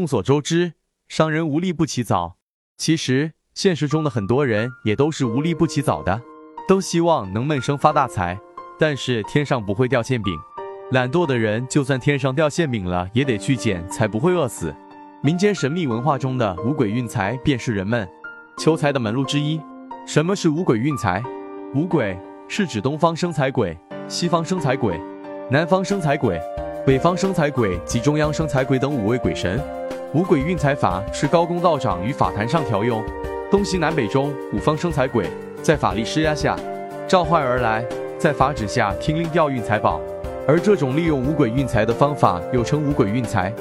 众所周知，商人无利不起早。其实现实中的很多人也都是无利不起早的，都希望能闷声发大财。但是天上不会掉馅饼，懒惰的人就算天上掉馅饼了，也得去捡，才不会饿死。民间神秘文化中的五鬼运财，便是人们求财的门路之一。什么是五鬼运财？五鬼是指东方生财鬼、西方生财鬼、南方生财鬼、北方生财鬼及中央生财鬼等五位鬼神。五鬼运财法是高公道长于法坛上调用，东西南北中五方生财鬼在法力施压下召唤而来，在法旨下听令调运财宝。而这种利用五鬼运财的方法又称五鬼运财。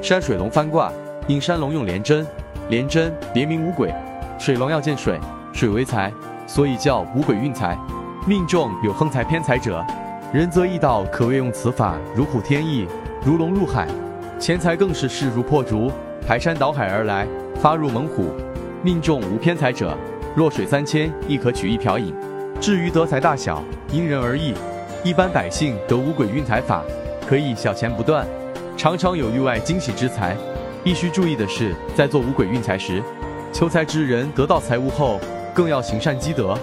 山水龙翻卦，应山龙用连针，连针别名五鬼，水龙要见水，水为财，所以叫五鬼运财。命中有横财偏财者，人则易道可谓用此法如虎添翼，如龙入海。钱财更是势如破竹，排山倒海而来，发入猛虎。命中无偏财者，弱水三千，亦可取一瓢饮。至于得财大小，因人而异。一般百姓得五鬼运财法，可以小钱不断，常常有意外惊喜之财。必须注意的是，在做五鬼运财时，求财之人得到财物后，更要行善积德，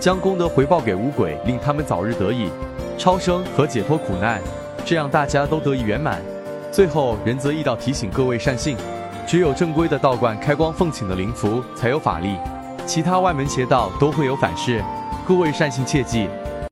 将功德回报给五鬼，令他们早日得以超生和解脱苦难，这样大家都得以圆满。最后，仁泽义道提醒各位善信，只有正规的道观开光奉请的灵符才有法力，其他外门邪道都会有反噬。各位善信切记，